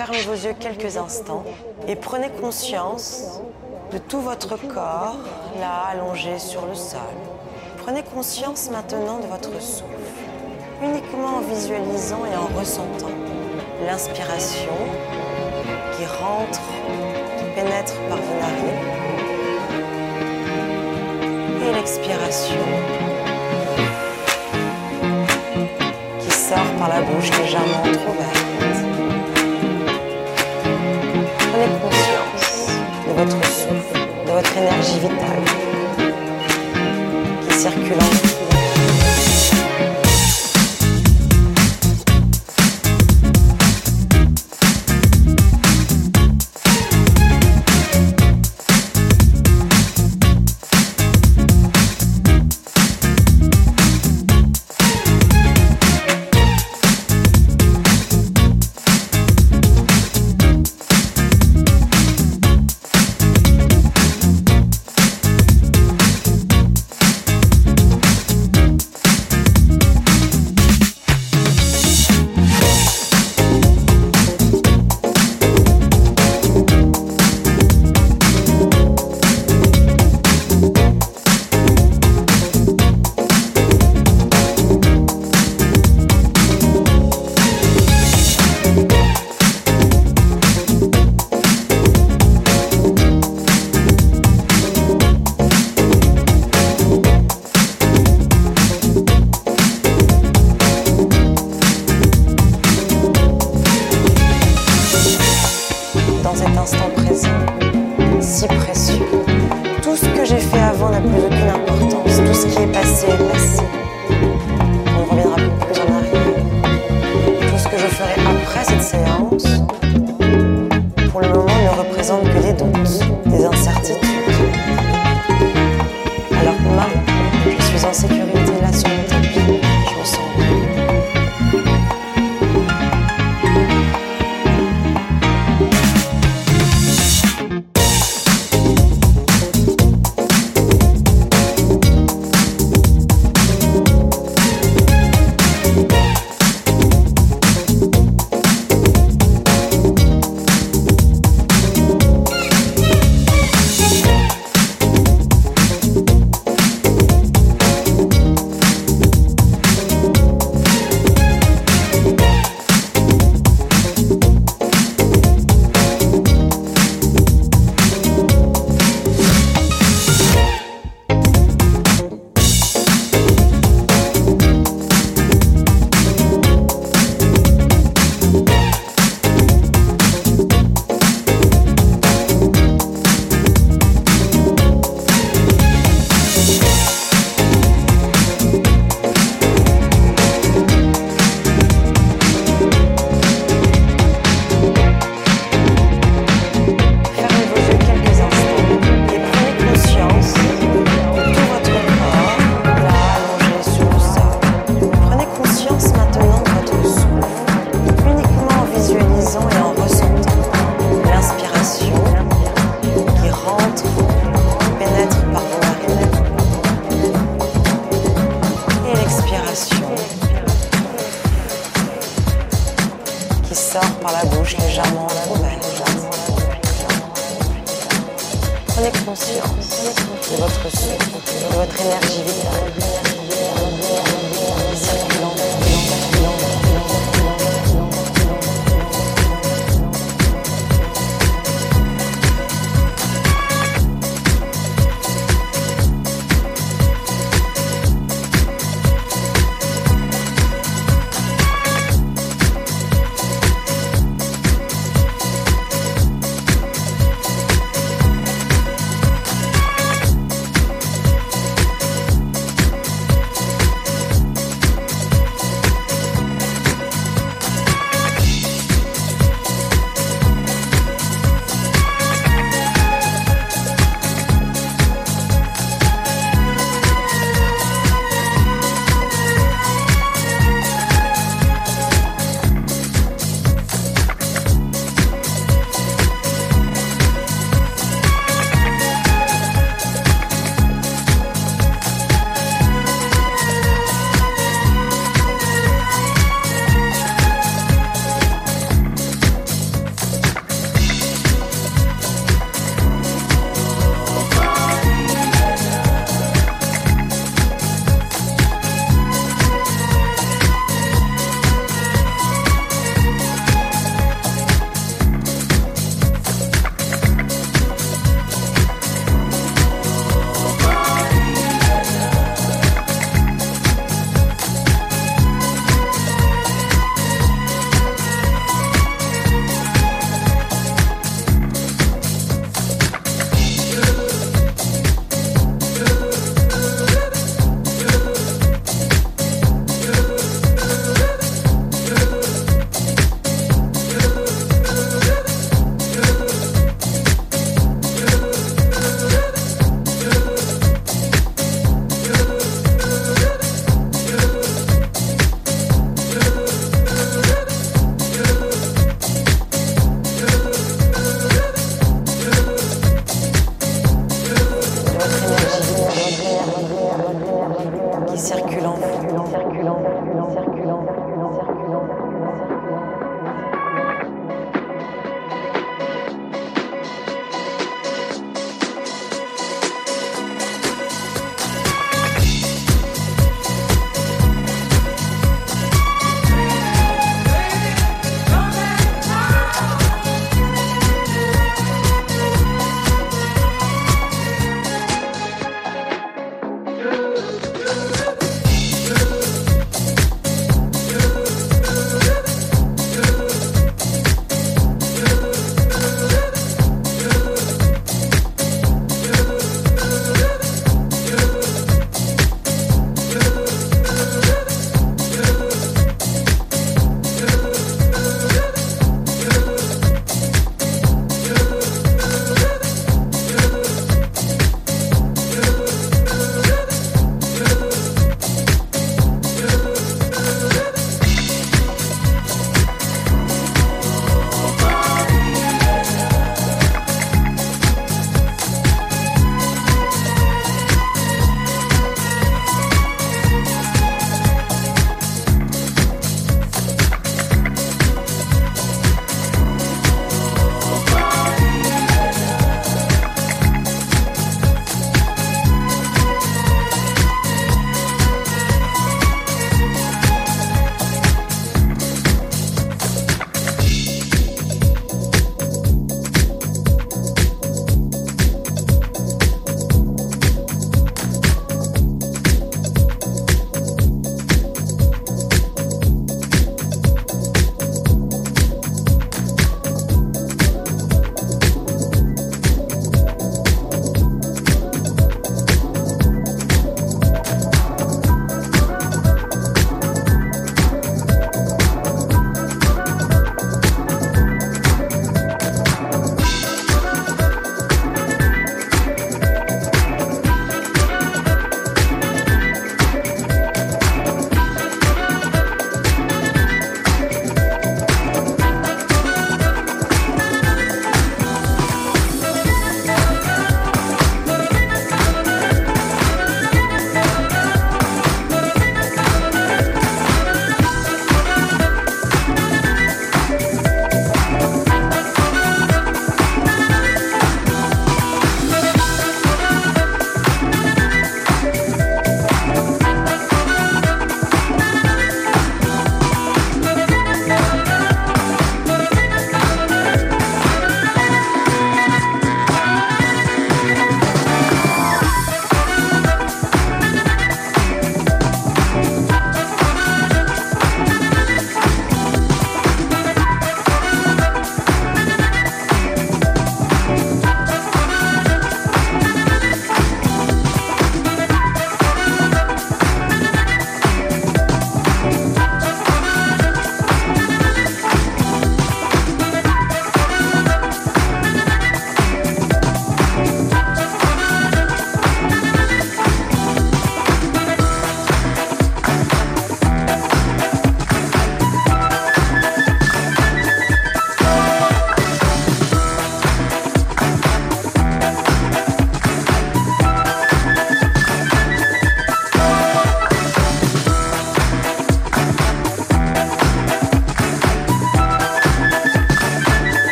Fermez vos yeux quelques instants et prenez conscience de tout votre corps, là, allongé sur le sol. Prenez conscience maintenant de votre souffle, uniquement en visualisant et en ressentant l'inspiration qui rentre, qui pénètre par vos narines, et l'expiration qui sort par la bouche légèrement ouverte. Conscience de votre souffle, de votre énergie vitale qui circule en vous. On ne reviendra plus en arrière. Tout ce que je ferai après cette séance, pour le moment, ne représente que des doutes, des incertitudes.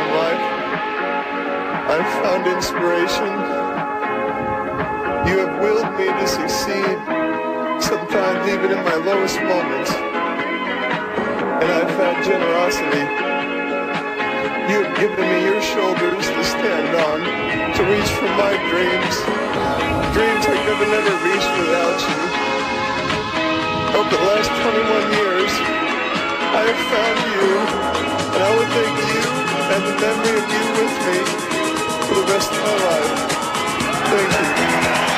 In life, I've found inspiration. You have willed me to succeed, sometimes even in my lowest moments. And I've found generosity. You have given me your shoulders to stand on, to reach for my dreams, dreams I could have never reached without you. Over the last 21 years, I have found you, and I would thank you and the memory of you with me for the rest of my life. Thank you.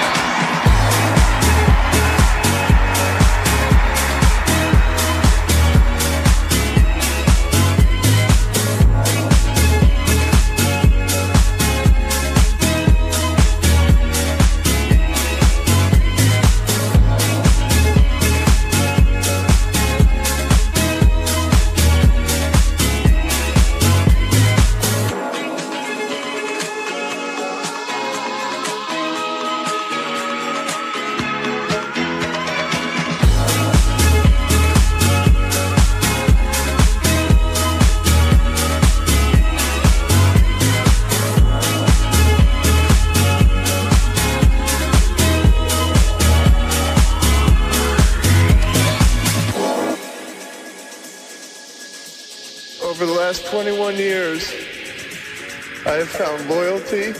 Have found loyalty.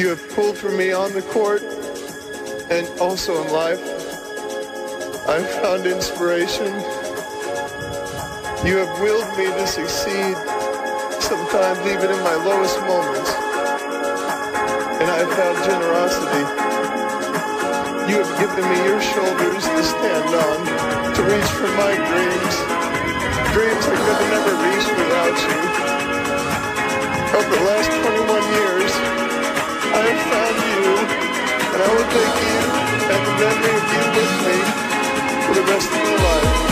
You have pulled for me on the court and also in life. I've found inspiration. You have willed me to succeed, sometimes even in my lowest moments. And I've found generosity. You have given me your shoulders to stand on, to reach for my dreams dreams I could have never reached without you. Over the last 21 years, I have found you, and I will take you and the memory of you with me for the rest of my life.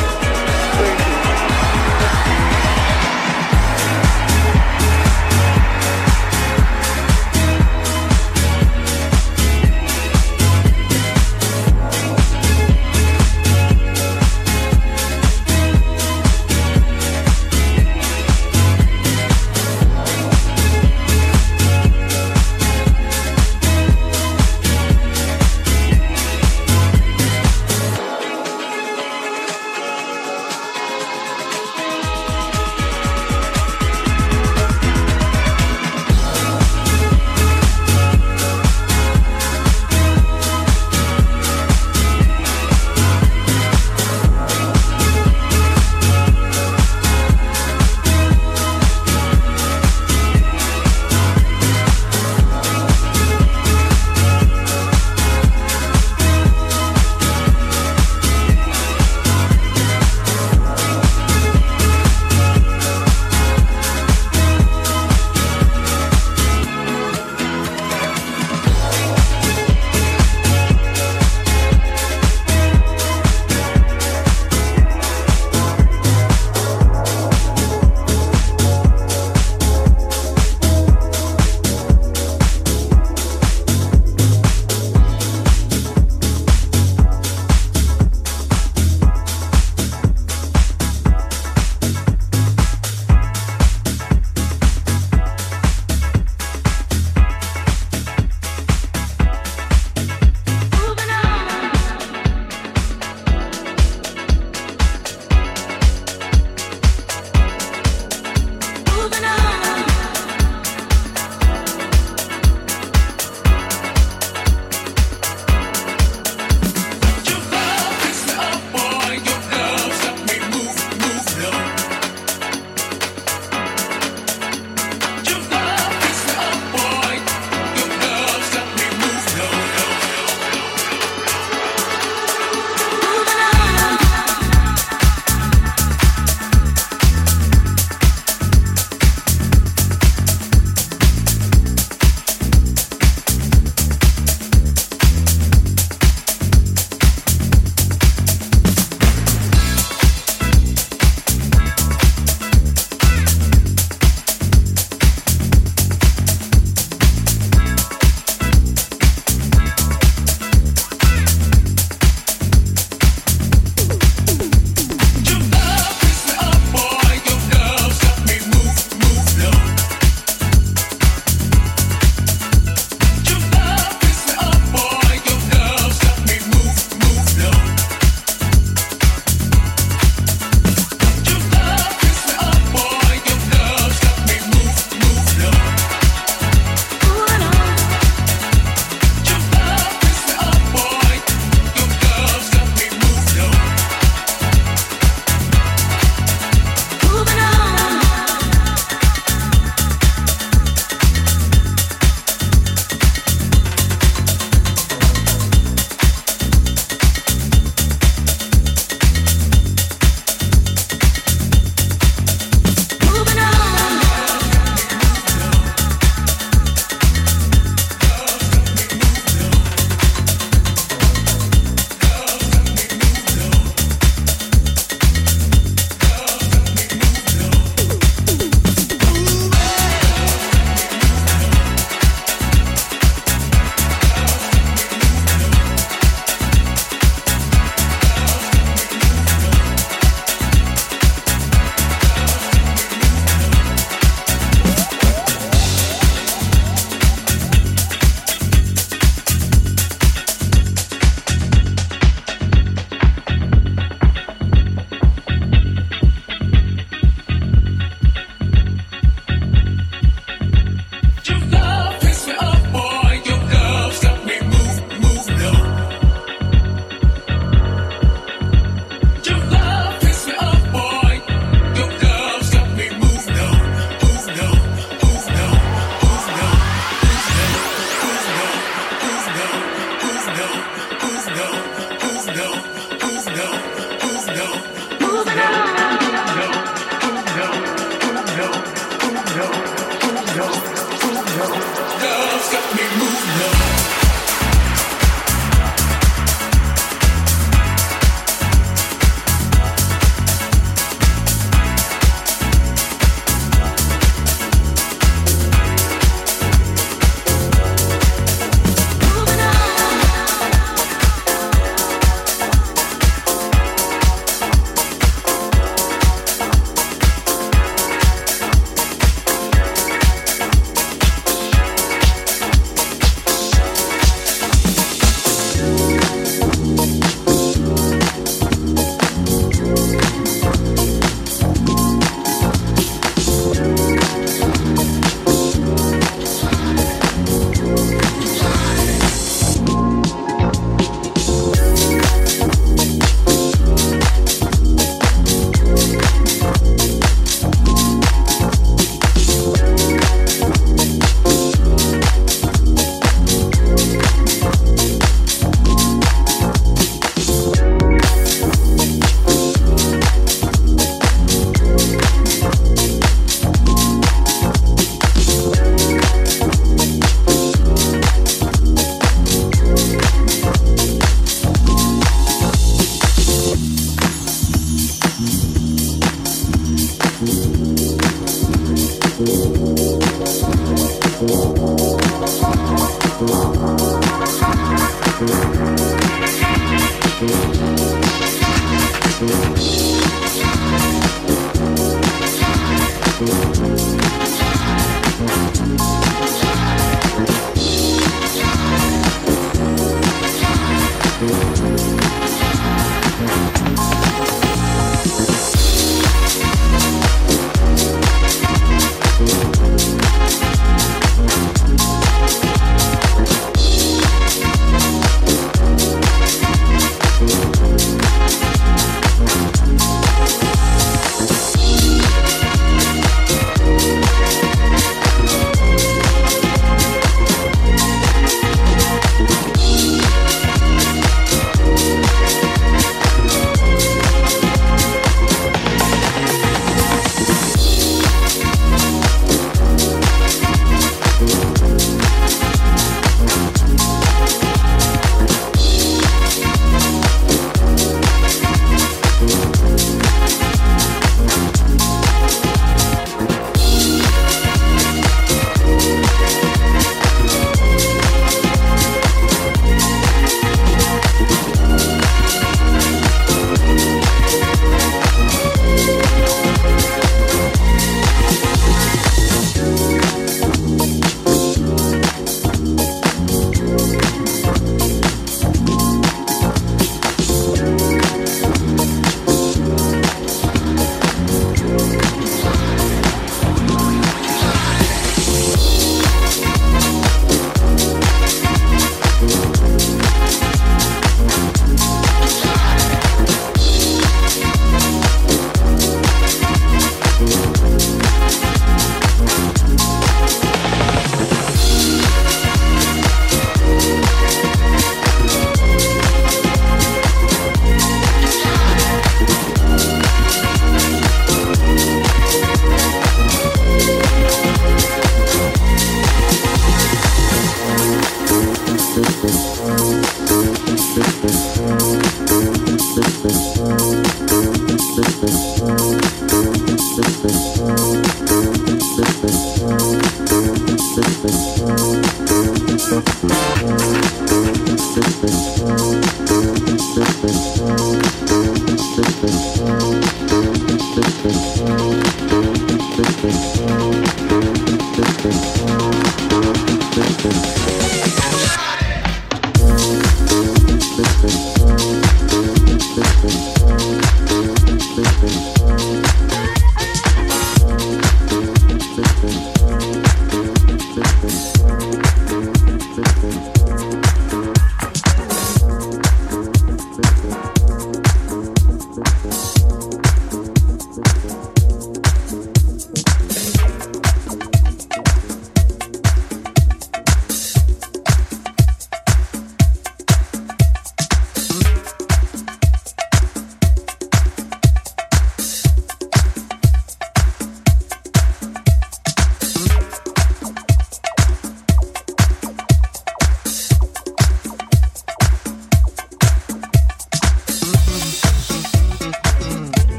Thank you.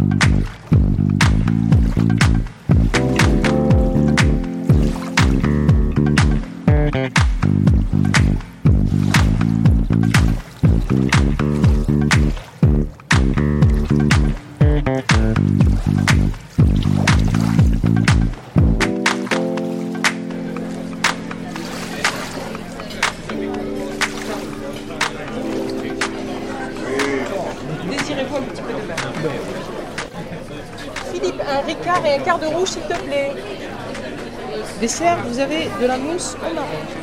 Désirez-vous s'il te plaît. Dessert, vous avez de la mousse au marron.